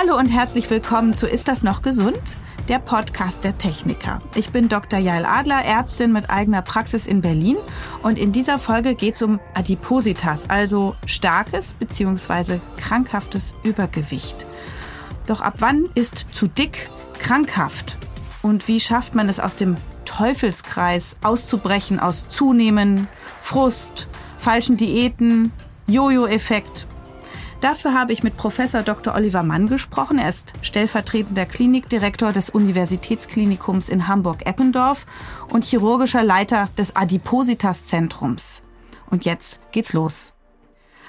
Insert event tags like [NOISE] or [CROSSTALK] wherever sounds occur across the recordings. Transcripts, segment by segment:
Hallo und herzlich willkommen zu Ist das noch gesund? Der Podcast der Techniker. Ich bin Dr. Jael Adler, Ärztin mit eigener Praxis in Berlin und in dieser Folge geht es um Adipositas, also starkes bzw. krankhaftes Übergewicht. Doch ab wann ist zu dick krankhaft? Und wie schafft man es aus dem Teufelskreis auszubrechen aus Zunehmen, Frust, falschen Diäten, Jojo-Effekt Dafür habe ich mit Professor Dr. Oliver Mann gesprochen. Er ist stellvertretender Klinikdirektor des Universitätsklinikums in Hamburg-Eppendorf und chirurgischer Leiter des Adipositas-Zentrums. Und jetzt geht's los.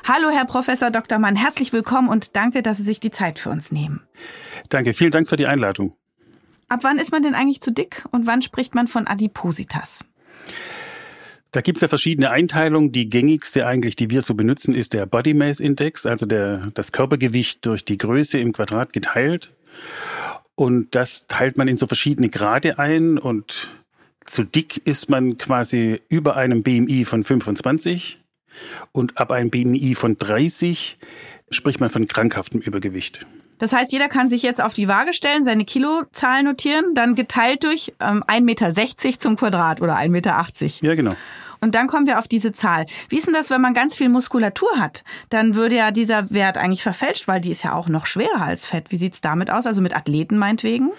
Hallo, Herr Professor Dr. Mann, herzlich willkommen und danke, dass Sie sich die Zeit für uns nehmen. Danke, vielen Dank für die Einladung. Ab wann ist man denn eigentlich zu dick und wann spricht man von Adipositas? Da gibt es ja verschiedene Einteilungen. Die gängigste eigentlich, die wir so benutzen, ist der Body Mass Index, also der, das Körpergewicht durch die Größe im Quadrat geteilt. Und das teilt man in so verschiedene Grade ein. Und zu dick ist man quasi über einem BMI von 25 und ab einem BMI von 30 spricht man von krankhaftem Übergewicht. Das heißt, jeder kann sich jetzt auf die Waage stellen, seine Kilozahl notieren, dann geteilt durch ähm, 1,60 Meter zum Quadrat oder 1,80 Meter. Ja, genau. Und dann kommen wir auf diese Zahl. Wie ist denn das, wenn man ganz viel Muskulatur hat? Dann würde ja dieser Wert eigentlich verfälscht, weil die ist ja auch noch schwerer als Fett. Wie sieht's damit aus? Also mit Athleten meinetwegen?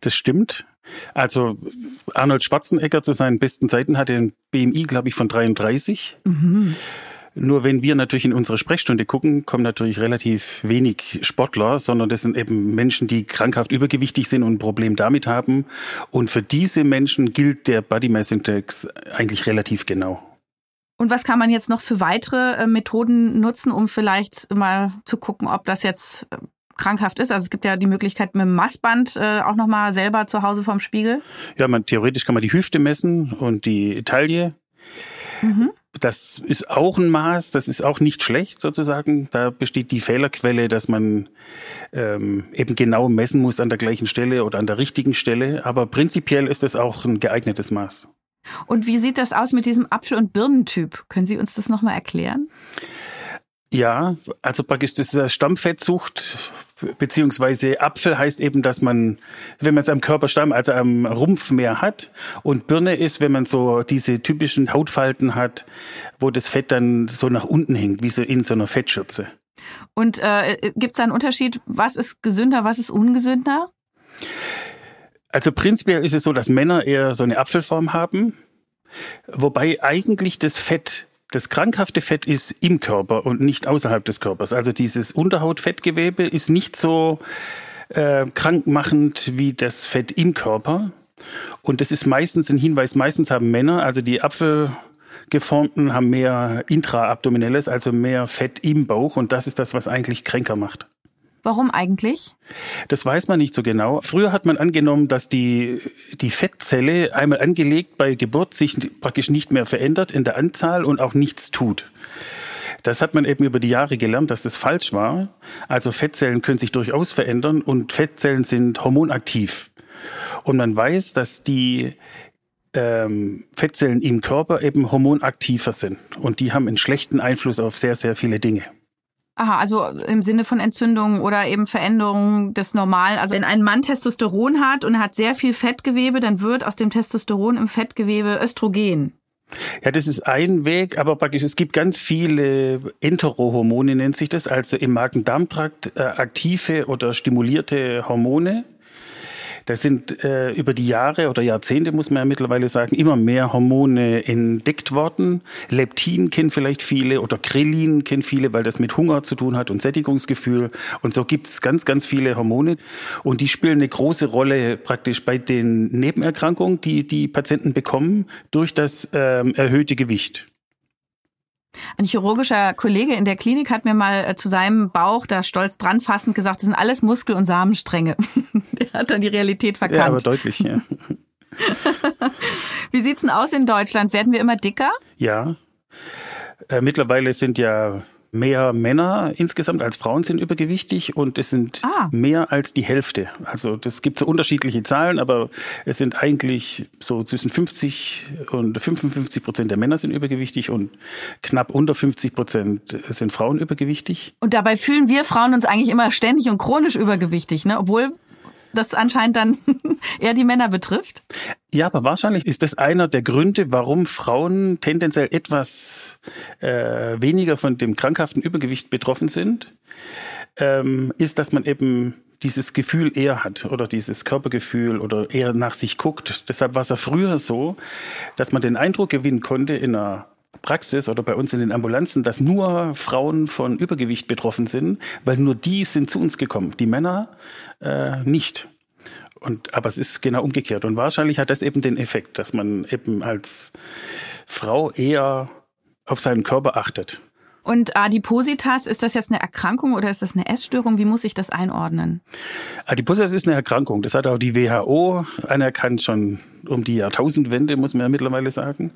Das stimmt. Also Arnold Schwarzenegger zu seinen besten Zeiten hatte ein BMI, glaube ich, von 33. Mhm. Nur wenn wir natürlich in unsere Sprechstunde gucken, kommen natürlich relativ wenig Sportler, sondern das sind eben Menschen, die krankhaft übergewichtig sind und ein Problem damit haben. Und für diese Menschen gilt der Body Mass Index eigentlich relativ genau. Und was kann man jetzt noch für weitere äh, Methoden nutzen, um vielleicht mal zu gucken, ob das jetzt äh, krankhaft ist. Also es gibt ja die Möglichkeit mit dem Maßband äh, auch nochmal selber zu Hause vorm Spiegel. Ja, man, theoretisch kann man die Hüfte messen und die Taille. Mhm. Das ist auch ein Maß, das ist auch nicht schlecht sozusagen. Da besteht die Fehlerquelle, dass man ähm, eben genau messen muss an der gleichen Stelle oder an der richtigen Stelle. Aber prinzipiell ist es auch ein geeignetes Maß. Und wie sieht das aus mit diesem Apfel- und Birnentyp? Können Sie uns das nochmal erklären? Ja, also praktisch das ist Stammfettsucht, beziehungsweise Apfel heißt eben, dass man, wenn man es am Körperstamm, also am Rumpf mehr hat. Und Birne ist, wenn man so diese typischen Hautfalten hat, wo das Fett dann so nach unten hängt, wie so in so einer Fettschürze. Und äh, gibt es da einen Unterschied, was ist gesünder, was ist ungesünder? Also prinzipiell ist es so, dass Männer eher so eine Apfelform haben, wobei eigentlich das Fett das krankhafte Fett ist im Körper und nicht außerhalb des Körpers. Also dieses Unterhautfettgewebe ist nicht so äh, krankmachend wie das Fett im Körper. Und das ist meistens ein Hinweis, meistens haben Männer, also die Apfelgeformten haben mehr Intraabdominelles, also mehr Fett im Bauch und das ist das, was eigentlich kränker macht. Warum eigentlich? Das weiß man nicht so genau. Früher hat man angenommen, dass die, die Fettzelle einmal angelegt bei Geburt sich praktisch nicht mehr verändert in der Anzahl und auch nichts tut. Das hat man eben über die Jahre gelernt, dass das falsch war. Also Fettzellen können sich durchaus verändern und Fettzellen sind hormonaktiv. Und man weiß, dass die ähm, Fettzellen im Körper eben hormonaktiver sind. Und die haben einen schlechten Einfluss auf sehr, sehr viele Dinge. Aha, also im Sinne von Entzündungen oder eben Veränderungen des Normalen. Also wenn ein Mann Testosteron hat und er hat sehr viel Fettgewebe, dann wird aus dem Testosteron im Fettgewebe Östrogen. Ja, das ist ein Weg, aber praktisch es gibt ganz viele Enterohormone, nennt sich das, also im Magen-Darm-Trakt äh, aktive oder stimulierte Hormone. Da sind äh, über die Jahre oder Jahrzehnte, muss man ja mittlerweile sagen, immer mehr Hormone entdeckt worden. Leptin kennen vielleicht viele oder Krillin kennen viele, weil das mit Hunger zu tun hat und Sättigungsgefühl. Und so gibt's ganz, ganz viele Hormone. Und die spielen eine große Rolle praktisch bei den Nebenerkrankungen, die die Patienten bekommen durch das ähm, erhöhte Gewicht. Ein chirurgischer Kollege in der Klinik hat mir mal äh, zu seinem Bauch da stolz dran fassend gesagt, das sind alles Muskel- und Samenstränge. [LAUGHS] der hat dann die Realität verkannt. Ja, aber deutlich, ja. [LAUGHS] Wie sieht's denn aus in Deutschland? Werden wir immer dicker? Ja. Äh, mittlerweile sind ja mehr Männer insgesamt als Frauen sind übergewichtig und es sind ah. mehr als die Hälfte. Also das gibt so unterschiedliche Zahlen, aber es sind eigentlich so zwischen 50 und 55 Prozent der Männer sind übergewichtig und knapp unter 50 Prozent sind Frauen übergewichtig. Und dabei fühlen wir Frauen uns eigentlich immer ständig und chronisch übergewichtig, ne? obwohl das anscheinend dann [LAUGHS] eher die Männer betrifft? Ja, aber wahrscheinlich ist das einer der Gründe, warum Frauen tendenziell etwas äh, weniger von dem krankhaften Übergewicht betroffen sind, ähm, ist, dass man eben dieses Gefühl eher hat oder dieses Körpergefühl oder eher nach sich guckt. Deshalb war es ja früher so, dass man den Eindruck gewinnen konnte in einer Praxis oder bei uns in den Ambulanzen, dass nur Frauen von Übergewicht betroffen sind, weil nur die sind zu uns gekommen. Die Männer äh, nicht. Und, aber es ist genau umgekehrt. Und wahrscheinlich hat das eben den Effekt, dass man eben als Frau eher auf seinen Körper achtet. Und Adipositas, ist das jetzt eine Erkrankung oder ist das eine Essstörung? Wie muss ich das einordnen? Adipositas ist eine Erkrankung. Das hat auch die WHO anerkannt, schon um die Jahrtausendwende, muss man ja mittlerweile sagen.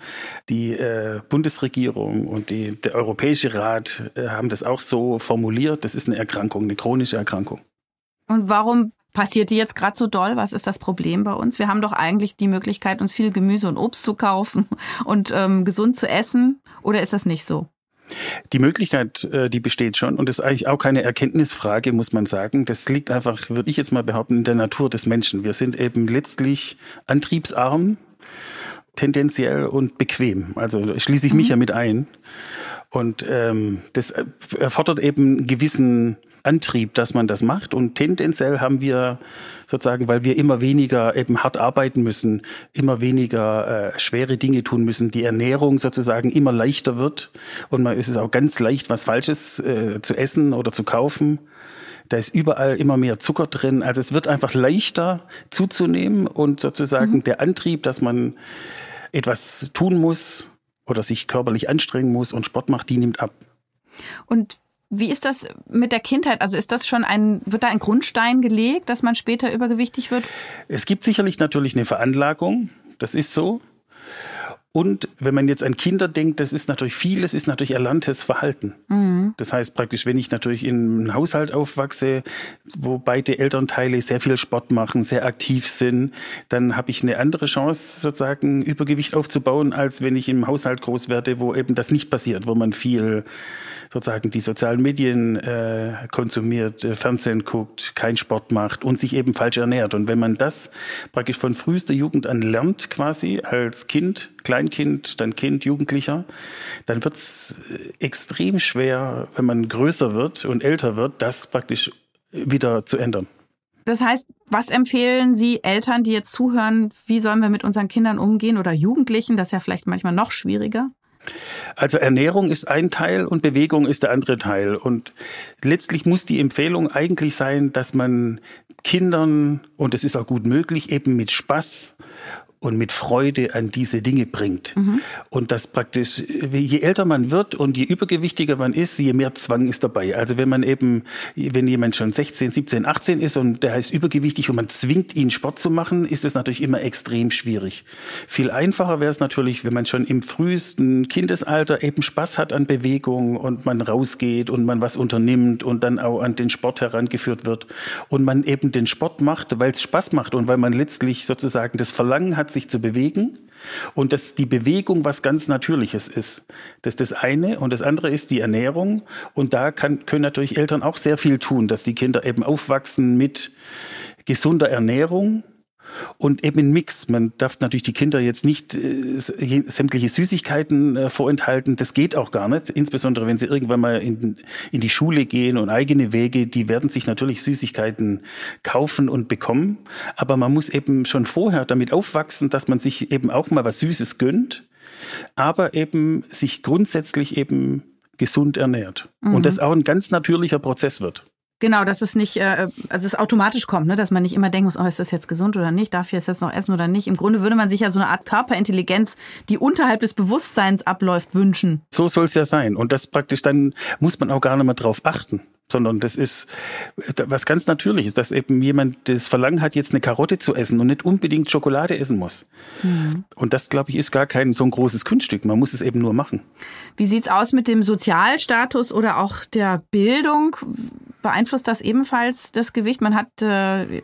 Die äh, Bundesregierung und die, der Europäische Rat äh, haben das auch so formuliert. Das ist eine Erkrankung, eine chronische Erkrankung. Und warum passiert die jetzt gerade so doll? Was ist das Problem bei uns? Wir haben doch eigentlich die Möglichkeit, uns viel Gemüse und Obst zu kaufen und ähm, gesund zu essen. Oder ist das nicht so? Die Möglichkeit, äh, die besteht schon und ist eigentlich auch keine Erkenntnisfrage, muss man sagen. Das liegt einfach, würde ich jetzt mal behaupten, in der Natur des Menschen. Wir sind eben letztlich antriebsarm, tendenziell und bequem. Also schließe ich mich mhm. ja mit ein. Und ähm, das erfordert eben einen gewissen Antrieb, dass man das macht. Und tendenziell haben wir sozusagen, weil wir immer weniger eben hart arbeiten müssen, immer weniger äh, schwere Dinge tun müssen, die Ernährung sozusagen immer leichter wird. Und man ist es auch ganz leicht, was Falsches äh, zu essen oder zu kaufen. Da ist überall immer mehr Zucker drin. Also es wird einfach leichter zuzunehmen und sozusagen mhm. der Antrieb, dass man etwas tun muss oder sich körperlich anstrengen muss und Sport macht, die nimmt ab. Und wie ist das mit der Kindheit? Also ist das schon ein, wird da ein Grundstein gelegt, dass man später übergewichtig wird? Es gibt sicherlich natürlich eine Veranlagung. Das ist so. Und wenn man jetzt an Kinder denkt, das ist natürlich vieles, ist natürlich erlerntes Verhalten. Mhm. Das heißt praktisch, wenn ich natürlich in einem Haushalt aufwachse, wo beide Elternteile sehr viel Sport machen, sehr aktiv sind, dann habe ich eine andere Chance, sozusagen Übergewicht aufzubauen, als wenn ich im Haushalt groß werde, wo eben das nicht passiert, wo man viel sozusagen die sozialen Medien äh, konsumiert, äh, Fernsehen guckt, keinen Sport macht und sich eben falsch ernährt. Und wenn man das praktisch von frühester Jugend an lernt, quasi als Kind, Kleinkind, dann Kind, Jugendlicher, dann wird es äh, extrem schwer, wenn man größer wird und älter wird, das praktisch wieder zu ändern. Das heißt, was empfehlen Sie Eltern, die jetzt zuhören, wie sollen wir mit unseren Kindern umgehen oder Jugendlichen? Das ist ja vielleicht manchmal noch schwieriger. Also Ernährung ist ein Teil und Bewegung ist der andere Teil. Und letztlich muss die Empfehlung eigentlich sein, dass man Kindern, und es ist auch gut möglich, eben mit Spaß und mit Freude an diese Dinge bringt. Mhm. Und das praktisch, je älter man wird und je übergewichtiger man ist, je mehr Zwang ist dabei. Also wenn man eben, wenn jemand schon 16, 17, 18 ist und der ist übergewichtig und man zwingt ihn Sport zu machen, ist es natürlich immer extrem schwierig. Viel einfacher wäre es natürlich, wenn man schon im frühesten Kindesalter eben Spaß hat an Bewegung und man rausgeht und man was unternimmt und dann auch an den Sport herangeführt wird und man eben den Sport macht, weil es Spaß macht und weil man letztlich sozusagen das Verlangen hat, sich zu bewegen und dass die Bewegung was ganz Natürliches ist. Das ist das eine. Und das andere ist die Ernährung. Und da kann, können natürlich Eltern auch sehr viel tun, dass die Kinder eben aufwachsen mit gesunder Ernährung, und eben ein Mix. Man darf natürlich die Kinder jetzt nicht äh, sämtliche Süßigkeiten äh, vorenthalten. Das geht auch gar nicht. Insbesondere wenn sie irgendwann mal in, in die Schule gehen und eigene Wege, die werden sich natürlich Süßigkeiten kaufen und bekommen. Aber man muss eben schon vorher damit aufwachsen, dass man sich eben auch mal was Süßes gönnt, aber eben sich grundsätzlich eben gesund ernährt. Mhm. Und das auch ein ganz natürlicher Prozess wird. Genau, dass es nicht, äh, also es automatisch kommt, ne? dass man nicht immer denken muss, oh, ist das jetzt gesund oder nicht, darf ich es jetzt noch essen oder nicht. Im Grunde würde man sich ja so eine Art Körperintelligenz, die unterhalb des Bewusstseins abläuft, wünschen. So soll es ja sein. Und das praktisch dann muss man auch gar nicht mehr drauf achten. sondern das ist was ganz Natürliches, dass eben jemand das Verlangen hat, jetzt eine Karotte zu essen und nicht unbedingt Schokolade essen muss. Mhm. Und das, glaube ich, ist gar kein so ein großes Kunststück. Man muss es eben nur machen. Wie sieht's aus mit dem Sozialstatus oder auch der Bildung? Beeinflusst das ebenfalls das Gewicht? Man hat äh,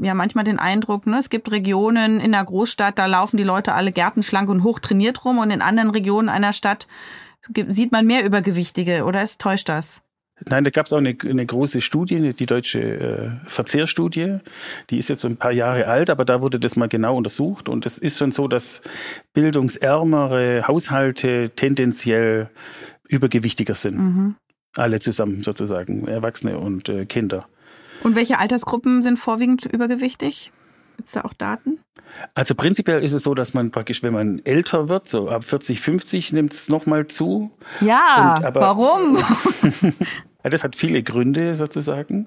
ja manchmal den Eindruck, ne, es gibt Regionen in der Großstadt, da laufen die Leute alle gärtenschlank und hoch trainiert rum und in anderen Regionen einer Stadt sieht man mehr Übergewichtige oder es täuscht das? Nein, da gab es auch eine, eine, große Studie, die deutsche äh, Verzehrstudie. Die ist jetzt so ein paar Jahre alt, aber da wurde das mal genau untersucht. Und es ist schon so, dass bildungsärmere Haushalte tendenziell übergewichtiger sind. Mhm. Alle zusammen sozusagen, Erwachsene und äh, Kinder. Und welche Altersgruppen sind vorwiegend übergewichtig? Gibt es da auch Daten? Also prinzipiell ist es so, dass man praktisch, wenn man älter wird, so ab 40, 50 nimmt es nochmal zu. Ja, und, aber, warum? [LAUGHS] das hat viele Gründe sozusagen.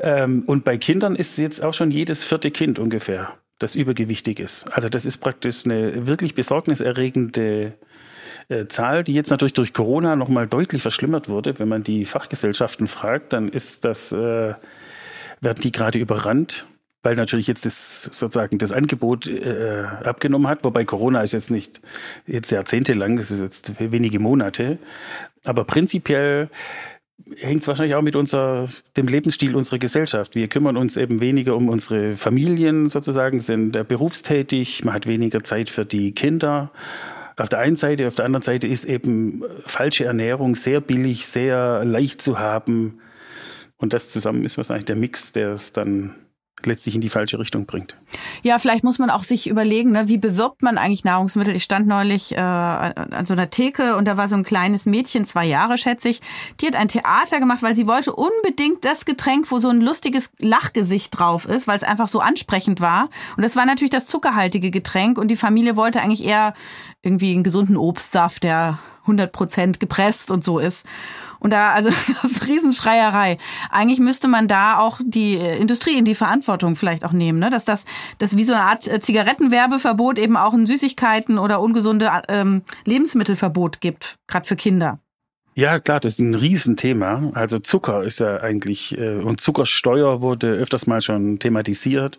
Ähm, und bei Kindern ist es jetzt auch schon jedes vierte Kind ungefähr, das übergewichtig ist. Also das ist praktisch eine wirklich besorgniserregende äh, Zahl, die jetzt natürlich durch Corona nochmal deutlich verschlimmert wurde. Wenn man die Fachgesellschaften fragt, dann ist das, äh, werden die gerade überrannt weil natürlich jetzt das sozusagen das Angebot äh, abgenommen hat, wobei Corona ist jetzt nicht jetzt jahrzehntelang, es ist jetzt wenige Monate, aber prinzipiell hängt es wahrscheinlich auch mit unser, dem Lebensstil unserer Gesellschaft. Wir kümmern uns eben weniger um unsere Familien sozusagen, sind berufstätig, man hat weniger Zeit für die Kinder. Auf der einen Seite, auf der anderen Seite ist eben falsche Ernährung sehr billig, sehr leicht zu haben. Und das zusammen ist wahrscheinlich der Mix, der es dann letztlich in die falsche Richtung bringt. Ja, vielleicht muss man auch sich überlegen, ne, wie bewirbt man eigentlich Nahrungsmittel? Ich stand neulich äh, an so einer Theke und da war so ein kleines Mädchen, zwei Jahre schätze ich, die hat ein Theater gemacht, weil sie wollte unbedingt das Getränk, wo so ein lustiges Lachgesicht drauf ist, weil es einfach so ansprechend war. Und das war natürlich das zuckerhaltige Getränk und die Familie wollte eigentlich eher irgendwie einen gesunden Obstsaft, der 100 Prozent gepresst und so ist. Und da, also [LAUGHS] gab's Riesenschreierei. Eigentlich müsste man da auch die äh, Industrie in die Verantwortung vielleicht auch nehmen, ne? dass das, das wie so eine Art äh, Zigarettenwerbeverbot eben auch ein Süßigkeiten oder ungesunde ähm, Lebensmittelverbot gibt, gerade für Kinder. Ja, klar, das ist ein Riesenthema. Also Zucker ist ja eigentlich, äh, und Zuckersteuer wurde öfters mal schon thematisiert.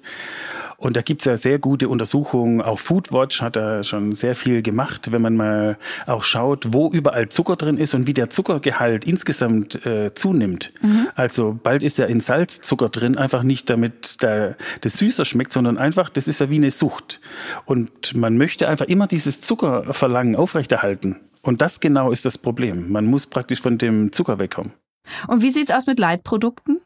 Und da gibt's ja sehr gute Untersuchungen. Auch Foodwatch hat da schon sehr viel gemacht, wenn man mal auch schaut, wo überall Zucker drin ist und wie der Zuckergehalt insgesamt äh, zunimmt. Mhm. Also bald ist ja in Salz Zucker drin, einfach nicht damit der, das süßer schmeckt, sondern einfach, das ist ja wie eine Sucht. Und man möchte einfach immer dieses Zuckerverlangen aufrechterhalten. Und das genau ist das Problem. Man muss praktisch von dem Zucker wegkommen. Und wie sieht's aus mit Leitprodukten?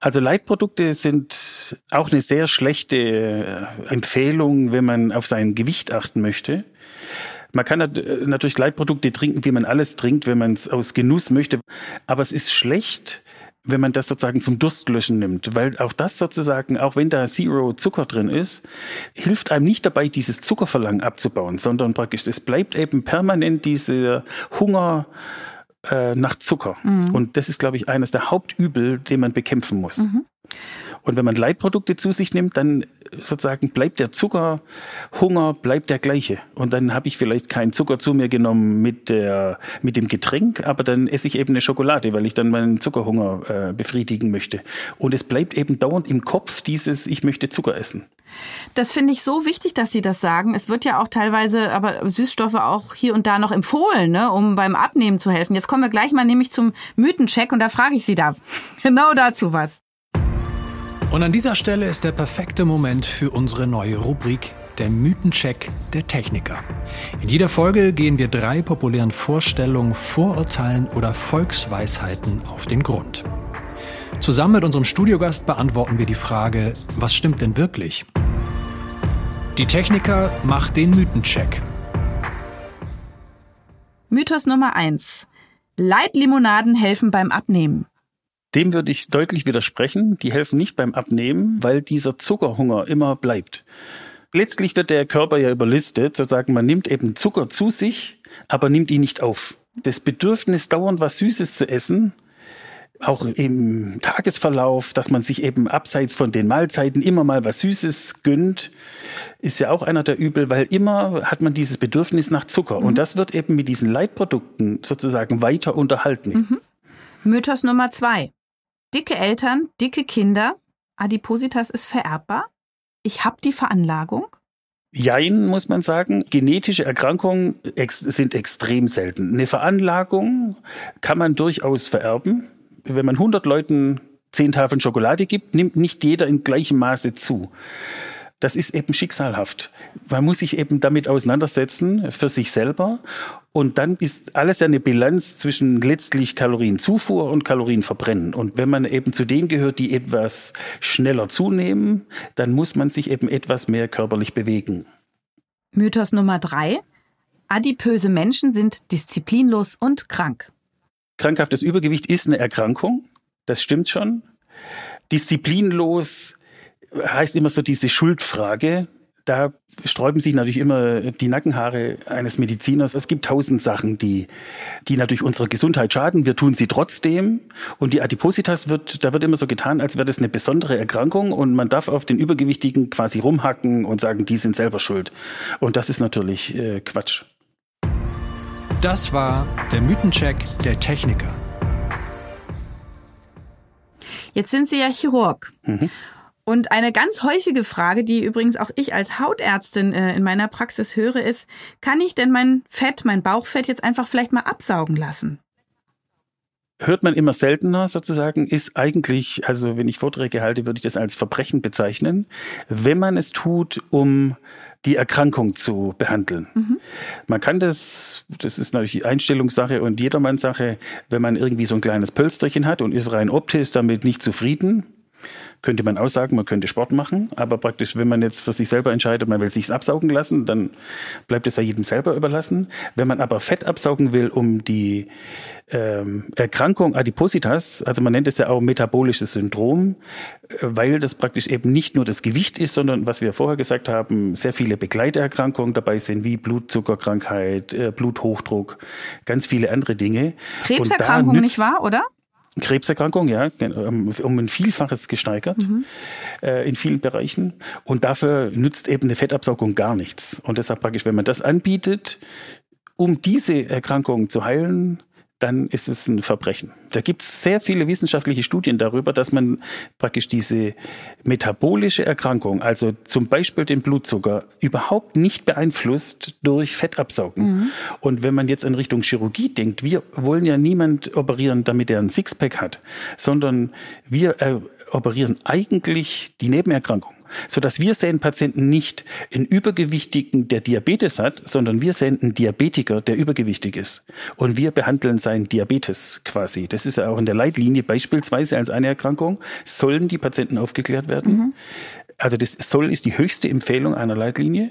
Also Leitprodukte sind auch eine sehr schlechte äh, Empfehlung, wenn man auf sein Gewicht achten möchte. Man kann natürlich Leitprodukte trinken, wie man alles trinkt, wenn man es aus Genuss möchte. Aber es ist schlecht, wenn man das sozusagen zum Durstlöschen nimmt, weil auch das sozusagen, auch wenn da Zero Zucker drin ist, hilft einem nicht dabei, dieses Zuckerverlangen abzubauen, sondern praktisch, es bleibt eben permanent dieser Hunger, äh, nach Zucker. Mhm. Und das ist, glaube ich, eines der Hauptübel, den man bekämpfen muss. Mhm. Und wenn man Leitprodukte zu sich nimmt, dann sozusagen bleibt der Zuckerhunger bleibt der gleiche. Und dann habe ich vielleicht keinen Zucker zu mir genommen mit, der, mit dem Getränk, aber dann esse ich eben eine Schokolade, weil ich dann meinen Zuckerhunger äh, befriedigen möchte. Und es bleibt eben dauernd im Kopf dieses, ich möchte Zucker essen. Das finde ich so wichtig, dass Sie das sagen. Es wird ja auch teilweise aber Süßstoffe auch hier und da noch empfohlen, ne, um beim Abnehmen zu helfen. Jetzt kommen wir gleich mal nämlich zum Mythencheck und da frage ich Sie da [LAUGHS] genau dazu was. Und an dieser Stelle ist der perfekte Moment für unsere neue Rubrik der Mythencheck der Techniker. In jeder Folge gehen wir drei populären Vorstellungen, Vorurteilen oder Volksweisheiten auf den Grund. Zusammen mit unserem Studiogast beantworten wir die Frage, was stimmt denn wirklich? Die Techniker macht den Mythencheck. Mythos Nummer eins: Leitlimonaden helfen beim Abnehmen. Dem würde ich deutlich widersprechen. Die helfen nicht beim Abnehmen, weil dieser Zuckerhunger immer bleibt. Letztlich wird der Körper ja überlistet, sozusagen man nimmt eben Zucker zu sich, aber nimmt ihn nicht auf. Das Bedürfnis, dauernd was Süßes zu essen, auch im Tagesverlauf, dass man sich eben abseits von den Mahlzeiten immer mal was Süßes gönnt, ist ja auch einer der Übel, weil immer hat man dieses Bedürfnis nach Zucker. Mhm. Und das wird eben mit diesen Leitprodukten sozusagen weiter unterhalten. Mhm. Mythos Nummer zwei. Dicke Eltern, dicke Kinder. Adipositas ist vererbbar. Ich habe die Veranlagung. Jein, muss man sagen. Genetische Erkrankungen ex sind extrem selten. Eine Veranlagung kann man durchaus vererben. Wenn man 100 Leuten 10 Tafeln Schokolade gibt, nimmt nicht jeder in gleichem Maße zu das ist eben schicksalhaft. Man muss sich eben damit auseinandersetzen für sich selber. Und dann ist alles eine Bilanz zwischen letztlich Kalorienzufuhr und Kalorienverbrennen. Und wenn man eben zu denen gehört, die etwas schneller zunehmen, dann muss man sich eben etwas mehr körperlich bewegen. Mythos Nummer drei. Adipöse Menschen sind disziplinlos und krank. Krankhaftes Übergewicht ist eine Erkrankung. Das stimmt schon. Disziplinlos heißt immer so diese Schuldfrage. Da sträuben sich natürlich immer die Nackenhaare eines Mediziners. Es gibt tausend Sachen, die, die natürlich unserer Gesundheit schaden. Wir tun sie trotzdem. Und die Adipositas wird, da wird immer so getan, als wäre das eine besondere Erkrankung und man darf auf den Übergewichtigen quasi rumhacken und sagen, die sind selber schuld. Und das ist natürlich äh, Quatsch. Das war der Mythencheck der Techniker. Jetzt sind Sie ja Chirurg. Mhm. Und eine ganz häufige Frage, die übrigens auch ich als Hautärztin äh, in meiner Praxis höre, ist, kann ich denn mein Fett, mein Bauchfett jetzt einfach vielleicht mal absaugen lassen? Hört man immer seltener sozusagen, ist eigentlich, also wenn ich Vorträge halte, würde ich das als Verbrechen bezeichnen, wenn man es tut, um die Erkrankung zu behandeln. Mhm. Man kann das, das ist natürlich Einstellungssache und Jedermannssache, wenn man irgendwie so ein kleines Pölsterchen hat und ist rein optisch damit nicht zufrieden, könnte man aussagen, man könnte Sport machen, aber praktisch, wenn man jetzt für sich selber entscheidet, man will sich's absaugen lassen, dann bleibt es ja jedem selber überlassen. Wenn man aber Fett absaugen will, um die ähm, Erkrankung Adipositas, also man nennt es ja auch metabolisches Syndrom, weil das praktisch eben nicht nur das Gewicht ist, sondern was wir vorher gesagt haben, sehr viele Begleiterkrankungen dabei sind, wie Blutzuckerkrankheit, äh, Bluthochdruck, ganz viele andere Dinge. Krebserkrankungen, nicht wahr, oder? Krebserkrankung, ja, um ein Vielfaches gesteigert mhm. äh, in vielen Bereichen. Und dafür nützt eben eine Fettabsaugung gar nichts. Und deshalb praktisch, wenn man das anbietet, um diese Erkrankung zu heilen, dann ist es ein Verbrechen. Da gibt es sehr viele wissenschaftliche Studien darüber, dass man praktisch diese metabolische Erkrankung, also zum Beispiel den Blutzucker, überhaupt nicht beeinflusst durch Fettabsaugen. Mhm. Und wenn man jetzt in Richtung Chirurgie denkt, wir wollen ja niemand operieren, damit er ein Sixpack hat, sondern wir äh, operieren eigentlich die Nebenerkrankung sodass wir sehen Patienten nicht einen Übergewichtigen, der Diabetes hat, sondern wir sehen einen Diabetiker, der übergewichtig ist. Und wir behandeln seinen Diabetes quasi. Das ist ja auch in der Leitlinie beispielsweise als eine Erkrankung, sollen die Patienten aufgeklärt werden. Mhm also das soll ist die höchste Empfehlung einer Leitlinie,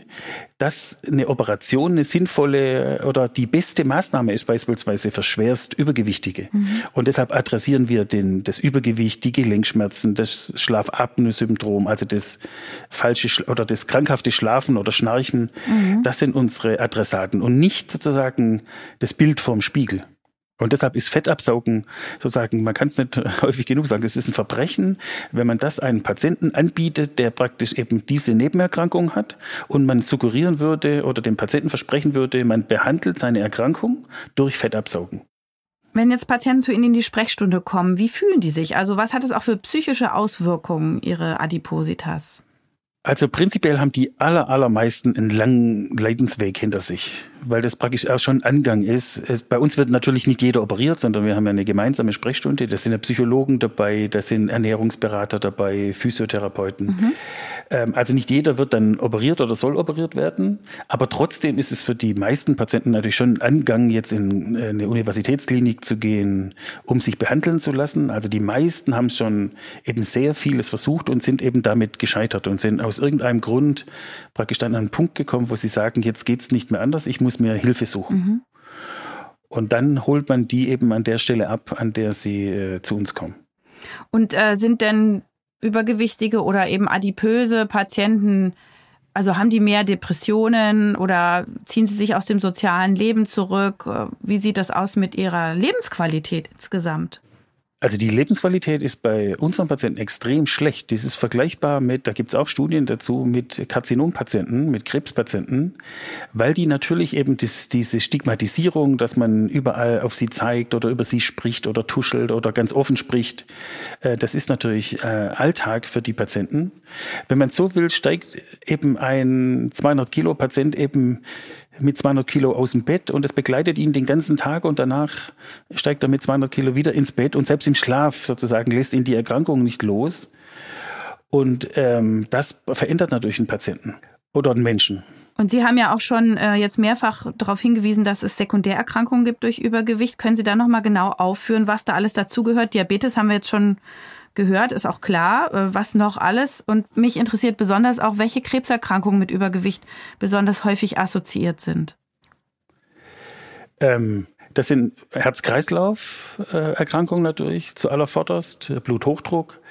dass eine Operation eine sinnvolle oder die beste Maßnahme ist beispielsweise für schwerst Übergewichtige. Mhm. Und deshalb adressieren wir den, das Übergewicht, die Gelenkschmerzen, das Schlafapnoe-Syndrom, also das falsche oder das krankhafte Schlafen oder Schnarchen. Mhm. Das sind unsere Adressaten und nicht sozusagen das Bild vorm Spiegel. Und deshalb ist Fettabsaugen sozusagen, man kann es nicht [LAUGHS] häufig genug sagen, es ist ein Verbrechen, wenn man das einem Patienten anbietet, der praktisch eben diese Nebenerkrankung hat und man suggerieren würde oder dem Patienten versprechen würde, man behandelt seine Erkrankung durch Fettabsaugen. Wenn jetzt Patienten zu Ihnen in die Sprechstunde kommen, wie fühlen die sich? Also was hat es auch für psychische Auswirkungen, ihre Adipositas? Also prinzipiell haben die aller, allermeisten einen langen Leidensweg hinter sich, weil das praktisch auch schon Angang ist. Bei uns wird natürlich nicht jeder operiert, sondern wir haben ja eine gemeinsame Sprechstunde. Da sind ja Psychologen dabei, da sind Ernährungsberater dabei, Physiotherapeuten. Mhm. Ähm, also nicht jeder wird dann operiert oder soll operiert werden, aber trotzdem ist es für die meisten Patienten natürlich schon Angang, jetzt in eine Universitätsklinik zu gehen, um sich behandeln zu lassen. Also die meisten haben schon eben sehr vieles versucht und sind eben damit gescheitert und sind aus irgendeinem Grund praktisch dann an einen Punkt gekommen, wo sie sagen, jetzt geht es nicht mehr anders, ich muss mir Hilfe suchen. Mhm. Und dann holt man die eben an der Stelle ab, an der sie äh, zu uns kommen. Und äh, sind denn übergewichtige oder eben adipöse Patienten, also haben die mehr Depressionen oder ziehen sie sich aus dem sozialen Leben zurück? Wie sieht das aus mit ihrer Lebensqualität insgesamt? Also die Lebensqualität ist bei unseren Patienten extrem schlecht. Das ist vergleichbar mit, da gibt es auch Studien dazu, mit Karzinompatienten, mit Krebspatienten, weil die natürlich eben das, diese Stigmatisierung, dass man überall auf sie zeigt oder über sie spricht oder tuschelt oder ganz offen spricht, äh, das ist natürlich äh, Alltag für die Patienten. Wenn man so will, steigt eben ein 200 Kilo Patient eben mit 200 Kilo aus dem Bett und es begleitet ihn den ganzen Tag und danach steigt er mit 200 Kilo wieder ins Bett und selbst im Schlaf sozusagen lässt ihn die Erkrankung nicht los. Und ähm, das verändert natürlich einen Patienten oder einen Menschen. Und Sie haben ja auch schon äh, jetzt mehrfach darauf hingewiesen, dass es Sekundärerkrankungen gibt durch Übergewicht. Können Sie da nochmal genau aufführen, was da alles dazugehört? Diabetes haben wir jetzt schon gehört, ist auch klar, äh, was noch alles. Und mich interessiert besonders auch, welche Krebserkrankungen mit Übergewicht besonders häufig assoziiert sind. Ähm, das sind Herz-Kreislauf-Erkrankungen natürlich, zu aller Vorderst, Bluthochdruck,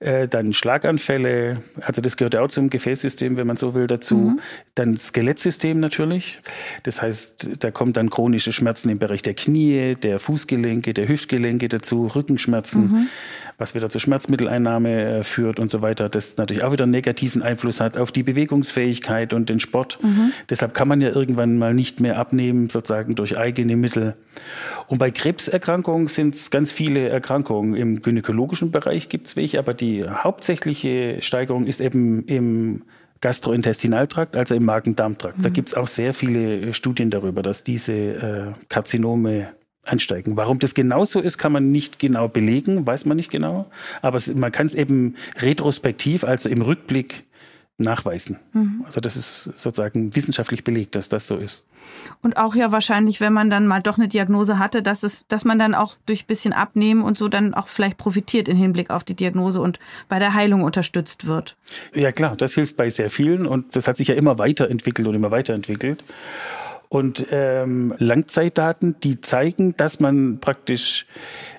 äh, dann Schlaganfälle, also das gehört ja auch zum Gefäßsystem, wenn man so will, dazu. Mhm. Dann Skelettsystem natürlich. Das heißt, da kommen dann chronische Schmerzen im Bereich der Knie, der Fußgelenke, der Hüftgelenke dazu, Rückenschmerzen, mhm. Was wieder zur Schmerzmitteleinnahme äh, führt und so weiter. Das natürlich auch wieder einen negativen Einfluss hat auf die Bewegungsfähigkeit und den Sport. Mhm. Deshalb kann man ja irgendwann mal nicht mehr abnehmen, sozusagen durch eigene Mittel. Und bei Krebserkrankungen sind es ganz viele Erkrankungen. Im gynäkologischen Bereich gibt es welche, aber die hauptsächliche Steigerung ist eben im Gastrointestinaltrakt, also im Magen-Darm-Trakt. Mhm. Da gibt es auch sehr viele Studien darüber, dass diese äh, Karzinome ansteigen. Warum das genauso ist, kann man nicht genau belegen, weiß man nicht genau. Aber es, man kann es eben retrospektiv, also im Rückblick, nachweisen. Mhm. Also das ist sozusagen wissenschaftlich belegt, dass das so ist. Und auch ja wahrscheinlich, wenn man dann mal doch eine Diagnose hatte, dass es, dass man dann auch durch bisschen Abnehmen und so dann auch vielleicht profitiert im Hinblick auf die Diagnose und bei der Heilung unterstützt wird. Ja klar, das hilft bei sehr vielen und das hat sich ja immer weiterentwickelt und immer weiterentwickelt. Und ähm, Langzeitdaten, die zeigen, dass man praktisch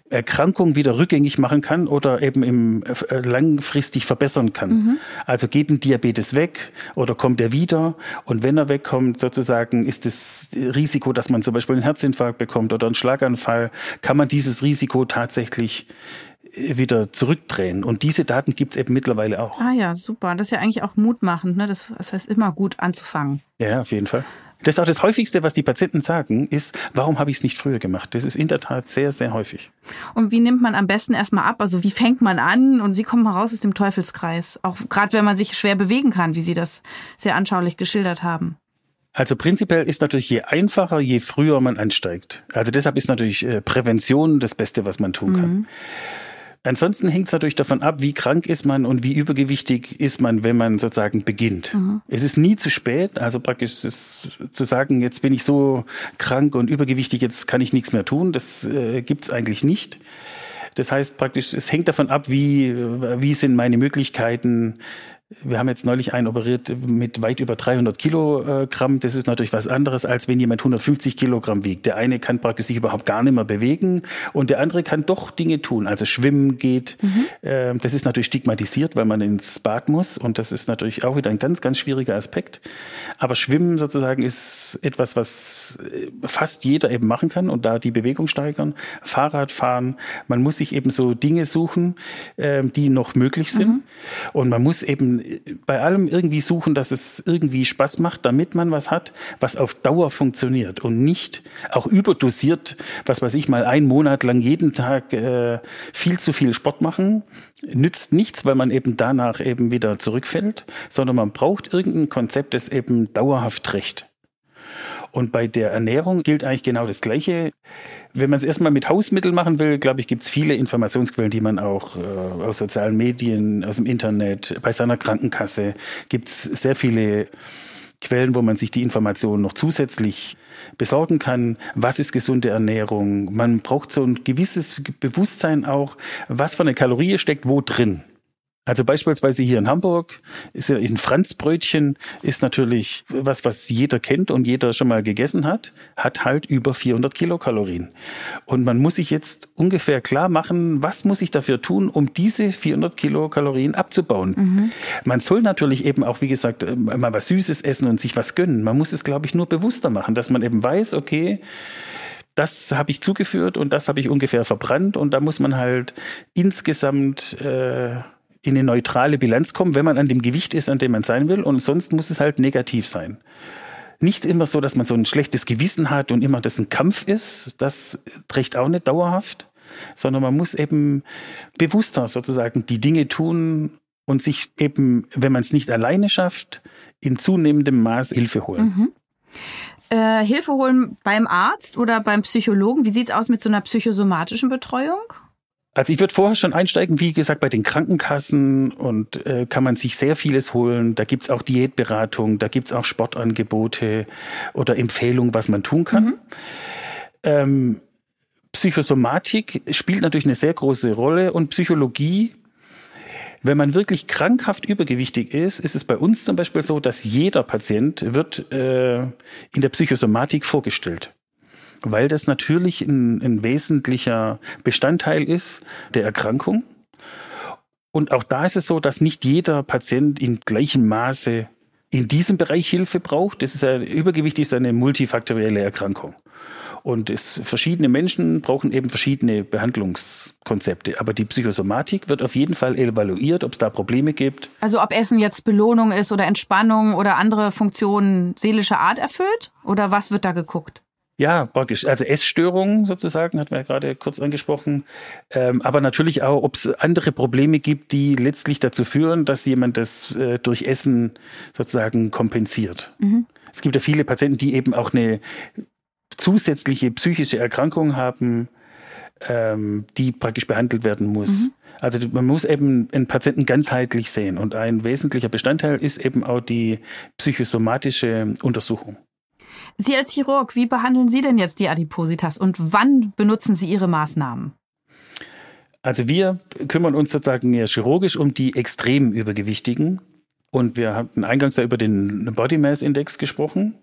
Erkrankung wieder rückgängig machen kann oder eben im, äh, langfristig verbessern kann. Mhm. Also geht ein Diabetes weg oder kommt er wieder? Und wenn er wegkommt, sozusagen, ist das Risiko, dass man zum Beispiel einen Herzinfarkt bekommt oder einen Schlaganfall, kann man dieses Risiko tatsächlich äh, wieder zurückdrehen. Und diese Daten gibt es eben mittlerweile auch. Ah ja, super. Das ist ja eigentlich auch mutmachend. Ne? Das, das heißt, immer gut anzufangen. Ja, auf jeden Fall. Das ist auch das häufigste, was die Patienten sagen, ist, warum habe ich es nicht früher gemacht? Das ist in der Tat sehr, sehr häufig. Und wie nimmt man am besten erstmal ab? Also wie fängt man an und wie kommt man raus aus dem Teufelskreis? Auch gerade wenn man sich schwer bewegen kann, wie Sie das sehr anschaulich geschildert haben. Also prinzipiell ist natürlich je einfacher, je früher man ansteigt. Also deshalb ist natürlich äh, Prävention das Beste, was man tun kann. Mhm. Ansonsten hängt es natürlich davon ab, wie krank ist man und wie übergewichtig ist man, wenn man sozusagen beginnt. Mhm. Es ist nie zu spät, also praktisch ist zu sagen, jetzt bin ich so krank und übergewichtig, jetzt kann ich nichts mehr tun, das äh, gibt es eigentlich nicht. Das heißt praktisch, es hängt davon ab, wie, wie sind meine Möglichkeiten, wir haben jetzt neulich einen operiert mit weit über 300 Kilogramm. Das ist natürlich was anderes, als wenn jemand 150 Kilogramm wiegt. Der eine kann praktisch sich überhaupt gar nicht mehr bewegen und der andere kann doch Dinge tun. Also schwimmen geht. Mhm. Das ist natürlich stigmatisiert, weil man ins Bad muss und das ist natürlich auch wieder ein ganz, ganz schwieriger Aspekt. Aber Schwimmen sozusagen ist etwas, was äh, fast jeder eben machen kann und da die Bewegung steigern. Fahrradfahren. Man muss sich eben so Dinge suchen, ähm, die noch möglich sind. Mhm. Und man muss eben bei allem irgendwie suchen, dass es irgendwie Spaß macht, damit man was hat, was auf Dauer funktioniert und nicht auch überdosiert, was weiß ich mal, einen Monat lang jeden Tag äh, viel zu viel Sport machen, nützt nichts, weil man eben danach eben wieder zurückfällt, sondern man braucht irgendein Konzept, das eben dauerhaft recht. Und bei der Ernährung gilt eigentlich genau das Gleiche. Wenn man es erstmal mit Hausmitteln machen will, glaube ich, gibt es viele Informationsquellen, die man auch äh, aus sozialen Medien, aus dem Internet, bei seiner Krankenkasse, gibt es sehr viele Quellen, wo man sich die Informationen noch zusätzlich besorgen kann. Was ist gesunde Ernährung? Man braucht so ein gewisses Bewusstsein auch, was für eine Kalorie steckt wo drin. Also beispielsweise hier in Hamburg ist ja ein Franzbrötchen ist natürlich was, was jeder kennt und jeder schon mal gegessen hat, hat halt über 400 Kilokalorien. Und man muss sich jetzt ungefähr klar machen, was muss ich dafür tun, um diese 400 Kilokalorien abzubauen. Mhm. Man soll natürlich eben auch, wie gesagt, mal was Süßes essen und sich was gönnen. Man muss es, glaube ich, nur bewusster machen, dass man eben weiß, okay, das habe ich zugeführt und das habe ich ungefähr verbrannt und da muss man halt insgesamt äh, in eine neutrale Bilanz kommen, wenn man an dem Gewicht ist, an dem man sein will und sonst muss es halt negativ sein. Nicht immer so, dass man so ein schlechtes Gewissen hat und immer das ein Kampf ist, das trägt auch nicht dauerhaft, sondern man muss eben bewusster sozusagen die Dinge tun und sich eben, wenn man es nicht alleine schafft, in zunehmendem Maß Hilfe holen. Mhm. Äh, Hilfe holen beim Arzt oder beim Psychologen. Wie sieht es aus mit so einer psychosomatischen Betreuung? Also ich würde vorher schon einsteigen, wie gesagt, bei den Krankenkassen und äh, kann man sich sehr vieles holen. Da gibt's auch Diätberatung, da gibt's auch Sportangebote oder Empfehlungen, was man tun kann. Mhm. Ähm, Psychosomatik spielt natürlich eine sehr große Rolle und Psychologie wenn man wirklich krankhaft übergewichtig ist, ist es bei uns zum Beispiel so, dass jeder Patient wird äh, in der Psychosomatik vorgestellt. Weil das natürlich ein, ein wesentlicher Bestandteil ist der Erkrankung. Und auch da ist es so, dass nicht jeder Patient in gleichem Maße in diesem Bereich Hilfe braucht. Das ist ja, Übergewicht ist eine multifaktorielle Erkrankung. Und es, verschiedene Menschen brauchen eben verschiedene Behandlungskonzepte. Aber die Psychosomatik wird auf jeden Fall evaluiert, ob es da Probleme gibt. Also ob Essen jetzt Belohnung ist oder Entspannung oder andere Funktionen seelischer Art erfüllt? Oder was wird da geguckt? Ja, praktisch. Also Essstörungen sozusagen, hatten wir ja gerade kurz angesprochen. Ähm, aber natürlich auch, ob es andere Probleme gibt, die letztlich dazu führen, dass jemand das äh, durch Essen sozusagen kompensiert. Mhm. Es gibt ja viele Patienten, die eben auch eine zusätzliche psychische Erkrankung haben, ähm, die praktisch behandelt werden muss. Mhm. Also man muss eben einen Patienten ganzheitlich sehen und ein wesentlicher Bestandteil ist eben auch die psychosomatische Untersuchung. Sie als Chirurg, wie behandeln Sie denn jetzt die Adipositas und wann benutzen Sie Ihre Maßnahmen? Also wir kümmern uns sozusagen mehr chirurgisch um die extrem Übergewichtigen und wir hatten eingangs ja über den Body Mass Index gesprochen.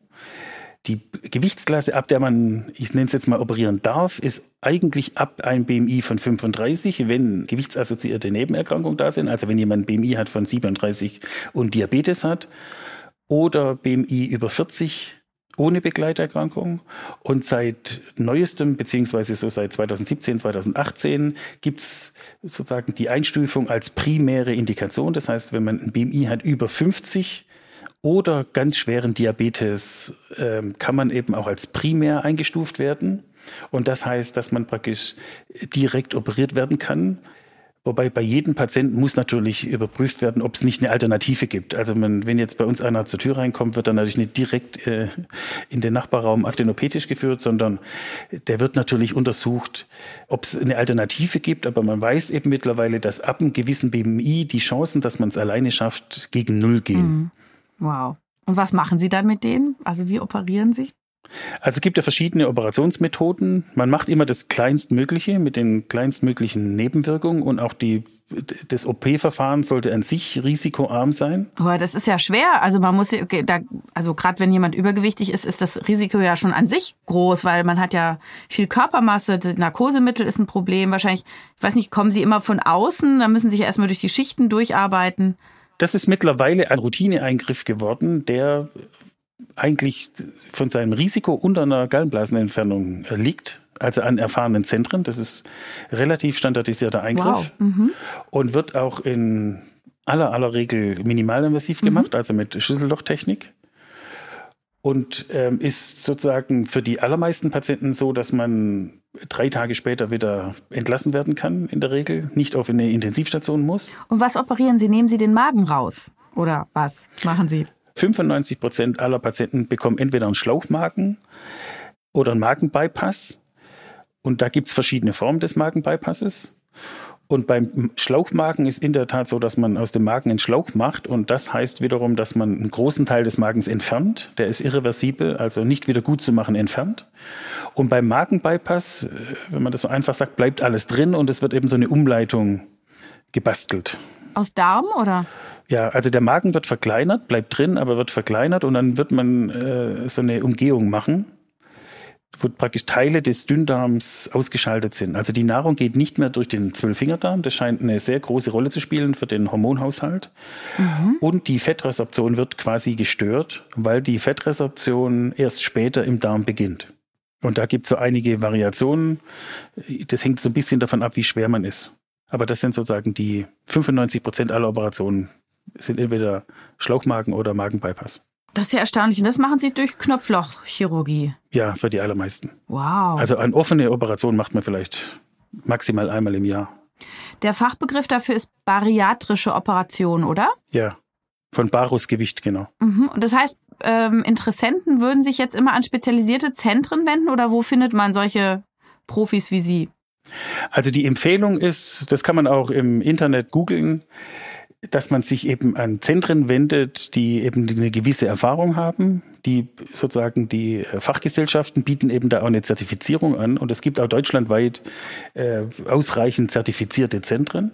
Die Gewichtsklasse, ab der man, ich nenne es jetzt mal, operieren darf, ist eigentlich ab einem BMI von 35, wenn gewichtsassoziierte Nebenerkrankungen da sind, also wenn jemand BMI hat von 37 und Diabetes hat, oder BMI über 40 ohne Begleiterkrankung. Und seit neuestem, beziehungsweise so seit 2017, 2018, gibt es sozusagen die Einstufung als primäre Indikation. Das heißt, wenn man ein BMI hat über 50, oder ganz schweren Diabetes äh, kann man eben auch als primär eingestuft werden. Und das heißt, dass man praktisch direkt operiert werden kann. Wobei bei jedem Patienten muss natürlich überprüft werden, ob es nicht eine Alternative gibt. Also man, wenn jetzt bei uns einer zur Tür reinkommt, wird dann natürlich nicht direkt äh, in den Nachbarraum auf den OP-Tisch geführt, sondern der wird natürlich untersucht, ob es eine Alternative gibt. Aber man weiß eben mittlerweile, dass ab einem gewissen BMI die Chancen, dass man es alleine schafft, gegen Null gehen. Mhm. Wow. Und was machen Sie dann mit denen? Also wie operieren Sie? Also es gibt ja verschiedene Operationsmethoden. Man macht immer das Kleinstmögliche mit den kleinstmöglichen Nebenwirkungen und auch die, das OP-Verfahren sollte an sich risikoarm sein. Aber das ist ja schwer. Also man muss, da, also gerade wenn jemand übergewichtig ist, ist das Risiko ja schon an sich groß, weil man hat ja viel Körpermasse. Das Narkosemittel ist ein Problem. Wahrscheinlich, ich weiß nicht, kommen Sie immer von außen? Da müssen Sie sich ja erstmal durch die Schichten durcharbeiten. Das ist mittlerweile ein Routineeingriff geworden, der eigentlich von seinem Risiko unter einer Gallenblasenentfernung liegt, also an erfahrenen Zentren. Das ist relativ standardisierter Eingriff wow. mhm. und wird auch in aller aller Regel minimalinvasiv mhm. gemacht, also mit Schlüssellochtechnik und ähm, ist sozusagen für die allermeisten Patienten so, dass man drei Tage später wieder entlassen werden kann, in der Regel, nicht auf eine Intensivstation muss. Und was operieren Sie? Nehmen Sie den Magen raus? Oder was machen Sie? 95 Prozent aller Patienten bekommen entweder einen Schlauchmagen oder einen Magenbypass. Und da gibt es verschiedene Formen des Magenbypasses. Und beim Schlauchmagen ist in der Tat so, dass man aus dem Magen einen Schlauch macht und das heißt wiederum, dass man einen großen Teil des Magens entfernt. Der ist irreversibel, also nicht wieder gut zu machen entfernt. Und beim Magenbypass, äh, wenn man das so einfach sagt, bleibt alles drin und es wird eben so eine Umleitung gebastelt. Aus Darm oder? Ja, also der Magen wird verkleinert, bleibt drin, aber wird verkleinert und dann wird man äh, so eine Umgehung machen wo praktisch Teile des Dünndarms ausgeschaltet sind. Also die Nahrung geht nicht mehr durch den Zwölffingerdarm. Das scheint eine sehr große Rolle zu spielen für den Hormonhaushalt. Mhm. Und die Fettresorption wird quasi gestört, weil die Fettresorption erst später im Darm beginnt. Und da gibt es so einige Variationen. Das hängt so ein bisschen davon ab, wie schwer man ist. Aber das sind sozusagen die 95 Prozent aller Operationen sind entweder Schlauchmagen oder Magenbypass. Das ist ja erstaunlich. Und das machen Sie durch Knopflochchirurgie? Ja, für die allermeisten. Wow. Also eine offene Operation macht man vielleicht maximal einmal im Jahr. Der Fachbegriff dafür ist bariatrische Operation, oder? Ja, von Barusgewicht, genau. Mhm. Und das heißt, ähm, Interessenten würden sich jetzt immer an spezialisierte Zentren wenden oder wo findet man solche Profis wie Sie? Also die Empfehlung ist, das kann man auch im Internet googeln, dass man sich eben an Zentren wendet, die eben eine gewisse Erfahrung haben. Die sozusagen die Fachgesellschaften bieten eben da auch eine Zertifizierung an und es gibt auch deutschlandweit äh, ausreichend zertifizierte Zentren.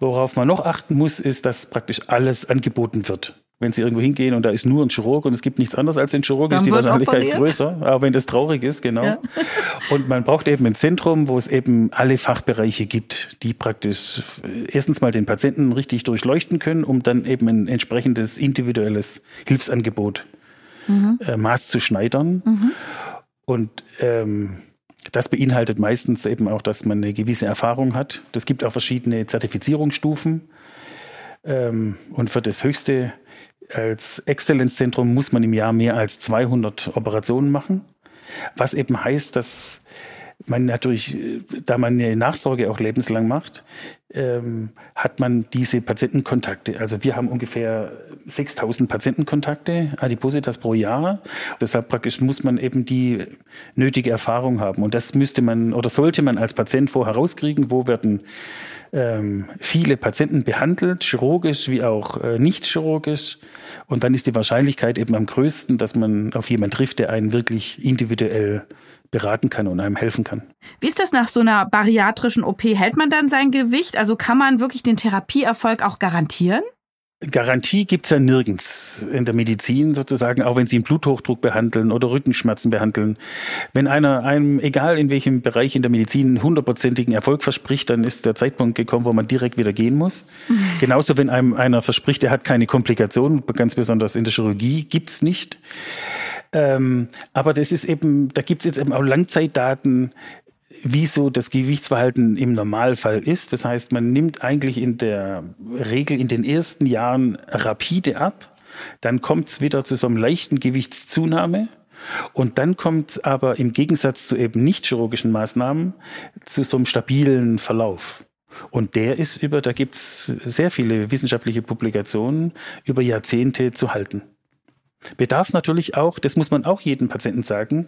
Worauf man noch achten muss, ist, dass praktisch alles angeboten wird wenn Sie irgendwo hingehen und da ist nur ein Chirurg und es gibt nichts anderes als ein Chirurg, Dann ist die Wahrscheinlichkeit operiert. größer, auch wenn das traurig ist, genau. Ja. Und man braucht eben ein Zentrum, wo es eben alle Fachbereiche gibt, die praktisch erstens mal den Patienten richtig durchleuchten können, um dann eben ein entsprechendes individuelles Hilfsangebot mhm. äh, maßzuschneidern. Mhm. Und ähm, das beinhaltet meistens eben auch, dass man eine gewisse Erfahrung hat. Es gibt auch verschiedene Zertifizierungsstufen. Ähm, und für das höchste als Exzellenzzentrum muss man im Jahr mehr als 200 Operationen machen, was eben heißt, dass man natürlich, da man eine Nachsorge auch lebenslang macht, ähm, hat man diese Patientenkontakte. Also wir haben ungefähr 6000 Patientenkontakte, Adipositas pro Jahr. Deshalb praktisch muss man eben die nötige Erfahrung haben. Und das müsste man oder sollte man als Patient vorher rauskriegen, wo werden ähm, viele Patienten behandelt, chirurgisch wie auch äh, nicht chirurgisch. Und dann ist die Wahrscheinlichkeit eben am größten, dass man auf jemanden trifft, der einen wirklich individuell beraten kann und einem helfen kann. Wie ist das nach so einer bariatrischen OP? Hält man dann sein Gewicht? Also kann man wirklich den Therapieerfolg auch garantieren? Garantie gibt's ja nirgends in der Medizin sozusagen, auch wenn Sie einen Bluthochdruck behandeln oder Rückenschmerzen behandeln. Wenn einer einem, egal in welchem Bereich in der Medizin, hundertprozentigen Erfolg verspricht, dann ist der Zeitpunkt gekommen, wo man direkt wieder gehen muss. Mhm. [LAUGHS] Genauso, wenn einem einer verspricht, er hat keine Komplikationen, ganz besonders in der Chirurgie, gibt's nicht. Ähm, aber das ist eben, da gibt's jetzt eben auch Langzeitdaten, wie so das Gewichtsverhalten im Normalfall ist. Das heißt, man nimmt eigentlich in der Regel in den ersten Jahren rapide ab, dann kommt es wieder zu so einem leichten Gewichtszunahme. Und dann kommt es aber im Gegensatz zu eben nicht chirurgischen Maßnahmen zu so einem stabilen Verlauf. Und der ist über, da gibt es sehr viele wissenschaftliche Publikationen über Jahrzehnte zu halten. Bedarf natürlich auch, das muss man auch jedem Patienten sagen,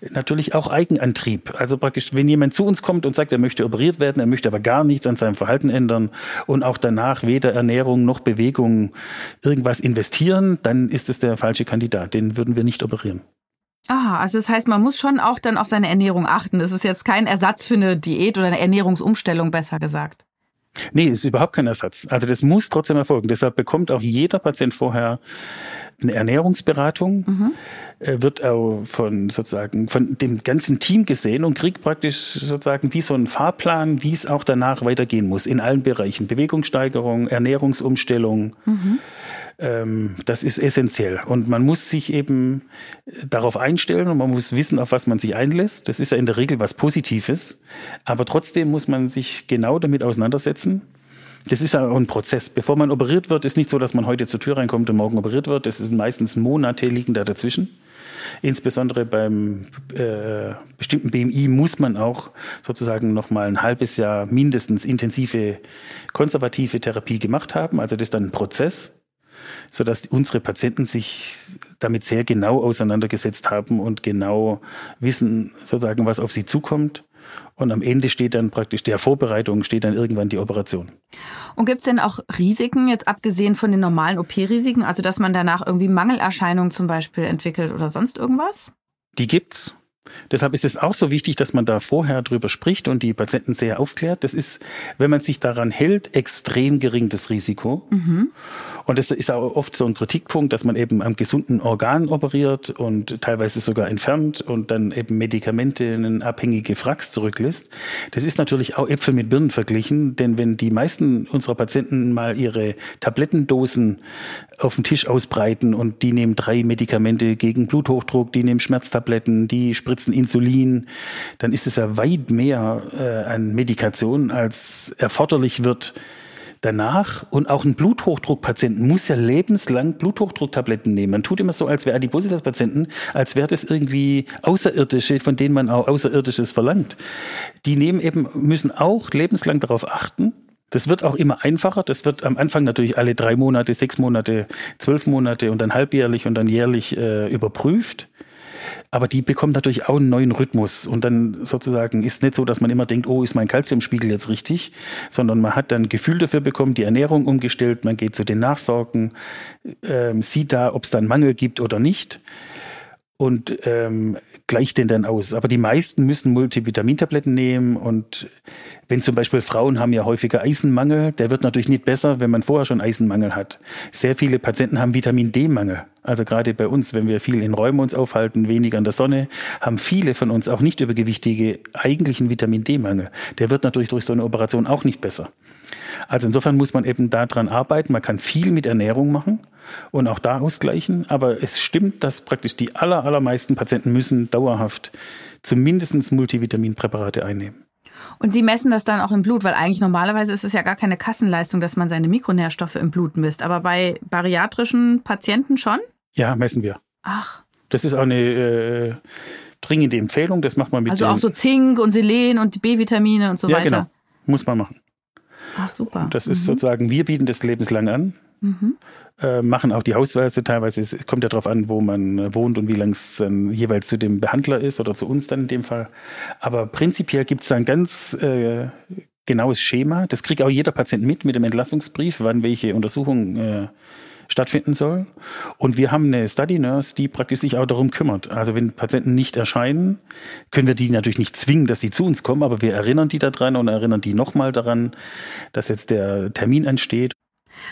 natürlich auch Eigenantrieb. Also praktisch, wenn jemand zu uns kommt und sagt, er möchte operiert werden, er möchte aber gar nichts an seinem Verhalten ändern und auch danach weder Ernährung noch Bewegung irgendwas investieren, dann ist es der falsche Kandidat. Den würden wir nicht operieren. Aha, also das heißt, man muss schon auch dann auf seine Ernährung achten. Das ist jetzt kein Ersatz für eine Diät oder eine Ernährungsumstellung, besser gesagt. Nee, ist überhaupt kein Ersatz. Also das muss trotzdem erfolgen. Deshalb bekommt auch jeder Patient vorher eine Ernährungsberatung, mhm. wird auch von sozusagen von dem ganzen Team gesehen und kriegt praktisch sozusagen wie so einen Fahrplan, wie es auch danach weitergehen muss in allen Bereichen. Bewegungssteigerung, Ernährungsumstellung. Mhm. Ähm, das ist essentiell. Und man muss sich eben darauf einstellen und man muss wissen, auf was man sich einlässt. Das ist ja in der Regel was Positives. Aber trotzdem muss man sich genau damit auseinandersetzen das ist ja auch ein Prozess. Bevor man operiert wird, ist nicht so, dass man heute zur Tür reinkommt und morgen operiert wird. Das ist meistens Monate liegen da dazwischen. Insbesondere beim äh, bestimmten BMI muss man auch sozusagen noch mal ein halbes Jahr mindestens intensive konservative Therapie gemacht haben. Also das ist dann ein Prozess, sodass unsere Patienten sich damit sehr genau auseinandergesetzt haben und genau wissen sozusagen, was auf sie zukommt und am Ende steht dann praktisch der Vorbereitung, steht dann irgendwann die Operation. Und gibt es denn auch Risiken, jetzt abgesehen von den normalen OP-Risiken, also dass man danach irgendwie Mangelerscheinungen zum Beispiel entwickelt oder sonst irgendwas? Die gibt's. Deshalb ist es auch so wichtig, dass man da vorher drüber spricht und die Patienten sehr aufklärt. Das ist, wenn man sich daran hält, extrem gering das Risiko. Mhm. Und das ist auch oft so ein Kritikpunkt, dass man eben am gesunden Organ operiert und teilweise sogar entfernt und dann eben Medikamente in abhängige Fracks zurücklässt. Das ist natürlich auch Äpfel mit Birnen verglichen, denn wenn die meisten unserer Patienten mal ihre Tablettendosen auf den Tisch ausbreiten und die nehmen drei Medikamente gegen Bluthochdruck, die nehmen Schmerztabletten, die spritzen Spritzen, Insulin, dann ist es ja weit mehr äh, an Medikation, als erforderlich wird danach. Und auch ein Bluthochdruckpatienten muss ja lebenslang Bluthochdrucktabletten nehmen. Man tut immer so, als wäre Adipositas-Patienten, als wäre das irgendwie Außerirdische, von denen man auch Außerirdisches verlangt. Die nehmen eben, müssen auch lebenslang darauf achten, das wird auch immer einfacher. Das wird am Anfang natürlich alle drei Monate, sechs Monate, zwölf Monate und dann halbjährlich und dann jährlich äh, überprüft. Aber die bekommen natürlich auch einen neuen Rhythmus. Und dann sozusagen ist nicht so, dass man immer denkt, oh, ist mein Kalziumspiegel jetzt richtig, sondern man hat dann Gefühl dafür bekommen, die Ernährung umgestellt, man geht zu den Nachsorgen, äh, sieht da, ob es da einen Mangel gibt oder nicht und ähm, gleicht den dann aus. Aber die meisten müssen Multivitamintabletten nehmen und wenn zum Beispiel Frauen haben ja häufiger Eisenmangel, der wird natürlich nicht besser, wenn man vorher schon Eisenmangel hat. Sehr viele Patienten haben Vitamin D-Mangel. Also gerade bei uns, wenn wir viel in Räumen uns aufhalten, weniger in der Sonne, haben viele von uns auch nicht übergewichtige eigentlichen Vitamin D-Mangel. Der wird natürlich durch so eine Operation auch nicht besser. Also insofern muss man eben daran arbeiten. Man kann viel mit Ernährung machen und auch da ausgleichen. Aber es stimmt, dass praktisch die aller, allermeisten Patienten müssen dauerhaft zumindest Multivitaminpräparate einnehmen. Und Sie messen das dann auch im Blut, weil eigentlich normalerweise ist es ja gar keine Kassenleistung, dass man seine Mikronährstoffe im Blut misst. Aber bei bariatrischen Patienten schon? Ja, messen wir. Ach. Das ist auch eine äh, dringende Empfehlung. Das macht man mit Also auch so Zink und Selen und B-Vitamine und so ja, weiter. Genau. Muss man machen. Ach, super. Das ist mhm. sozusagen, wir bieten das lebenslang an. Mhm. Äh, machen auch die Hausweise teilweise. Es kommt ja darauf an, wo man äh, wohnt und wie lang es ähm, jeweils zu dem Behandler ist oder zu uns dann in dem Fall. Aber prinzipiell gibt es da ein ganz äh, genaues Schema. Das kriegt auch jeder Patient mit, mit dem Entlassungsbrief, wann welche Untersuchung äh, stattfinden soll. Und wir haben eine Study Nurse, die praktisch sich auch darum kümmert. Also wenn Patienten nicht erscheinen, können wir die natürlich nicht zwingen, dass sie zu uns kommen, aber wir erinnern die daran und erinnern die nochmal daran, dass jetzt der Termin ansteht.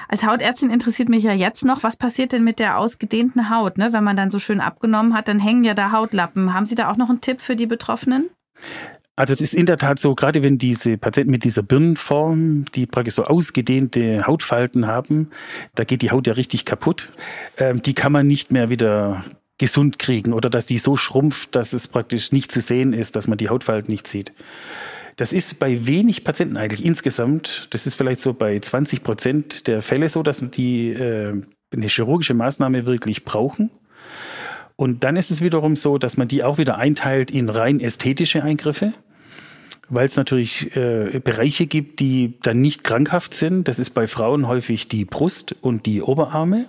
Als Hautärztin interessiert mich ja jetzt noch, was passiert denn mit der ausgedehnten Haut? Ne? Wenn man dann so schön abgenommen hat, dann hängen ja da Hautlappen. Haben Sie da auch noch einen Tipp für die Betroffenen? Also es ist in der Tat so, gerade wenn diese Patienten mit dieser Birnenform, die praktisch so ausgedehnte Hautfalten haben, da geht die Haut ja richtig kaputt. Ähm, die kann man nicht mehr wieder gesund kriegen oder dass die so schrumpft, dass es praktisch nicht zu sehen ist, dass man die Hautfalten nicht sieht. Das ist bei wenig Patienten eigentlich insgesamt, das ist vielleicht so bei 20 Prozent der Fälle so, dass die äh, eine chirurgische Maßnahme wirklich brauchen. Und dann ist es wiederum so, dass man die auch wieder einteilt in rein ästhetische Eingriffe weil es natürlich äh, Bereiche gibt, die dann nicht krankhaft sind. Das ist bei Frauen häufig die Brust und die Oberarme.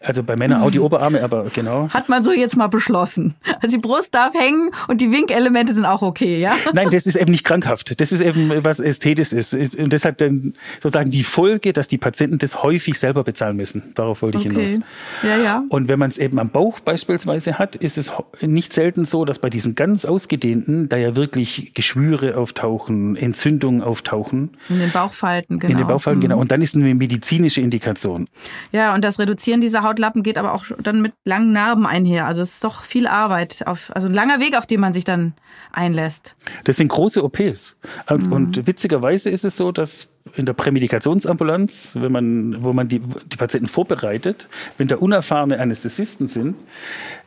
Also bei Männern auch die Oberarme, aber genau. Hat man so jetzt mal beschlossen. Also die Brust darf hängen und die Winkelemente sind auch okay, ja? Nein, das ist eben nicht krankhaft. Das ist eben was Ästhetisches ist. Und das hat dann sozusagen die Folge, dass die Patienten das häufig selber bezahlen müssen. Darauf wollte ich okay. hinaus. Ja, ja. Und wenn man es eben am Bauch beispielsweise hat, ist es nicht selten so, dass bei diesen ganz ausgedehnten, da ja wirklich Geschwüre auftauchen, Entzündungen auftauchen. In den Bauchfalten, genau. In den Bauchfalten, genau. mhm. genau. Und dann ist eine medizinische Indikation. Ja, und das Reduzieren dieser Hautlappen geht aber auch dann mit langen Narben einher. Also es ist doch viel Arbeit, auf, also ein langer Weg, auf den man sich dann einlässt. Das sind große OPs. Und, mhm. und witzigerweise ist es so, dass in der Prämedikationsambulanz, wenn man, wo man die, die Patienten vorbereitet, wenn da unerfahrene Anästhesisten sind,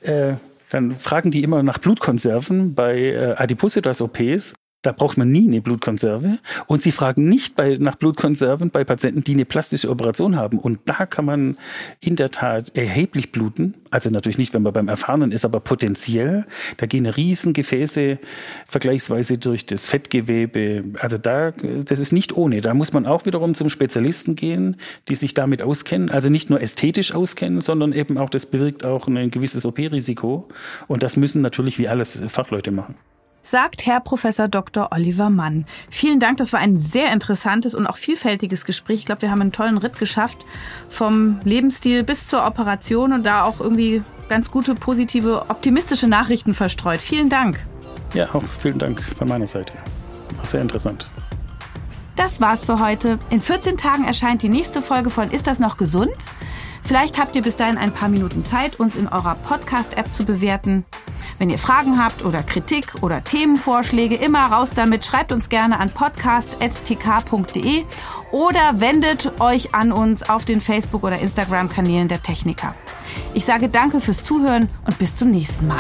äh, dann fragen die immer nach Blutkonserven bei äh, Adipositas-OPs da braucht man nie eine Blutkonserve. Und sie fragen nicht bei, nach Blutkonserven bei Patienten, die eine plastische Operation haben. Und da kann man in der Tat erheblich bluten. Also natürlich nicht, wenn man beim Erfahrenen ist, aber potenziell. Da gehen Riesengefäße vergleichsweise durch das Fettgewebe. Also da, das ist nicht ohne. Da muss man auch wiederum zum Spezialisten gehen, die sich damit auskennen. Also nicht nur ästhetisch auskennen, sondern eben auch, das bewirkt auch ein gewisses OP-Risiko. Und das müssen natürlich wie alles Fachleute machen sagt Herr Professor Dr. Oliver Mann. Vielen Dank, das war ein sehr interessantes und auch vielfältiges Gespräch. Ich glaube, wir haben einen tollen Ritt geschafft vom Lebensstil bis zur Operation und da auch irgendwie ganz gute, positive, optimistische Nachrichten verstreut. Vielen Dank. Ja, auch vielen Dank von meiner Seite. War sehr interessant. Das war's für heute. In 14 Tagen erscheint die nächste Folge von Ist das noch gesund? Vielleicht habt ihr bis dahin ein paar Minuten Zeit, uns in eurer Podcast-App zu bewerten. Wenn ihr Fragen habt oder Kritik oder Themenvorschläge, immer raus damit. Schreibt uns gerne an podcast.tk.de oder wendet euch an uns auf den Facebook- oder Instagram-Kanälen der Techniker. Ich sage danke fürs Zuhören und bis zum nächsten Mal.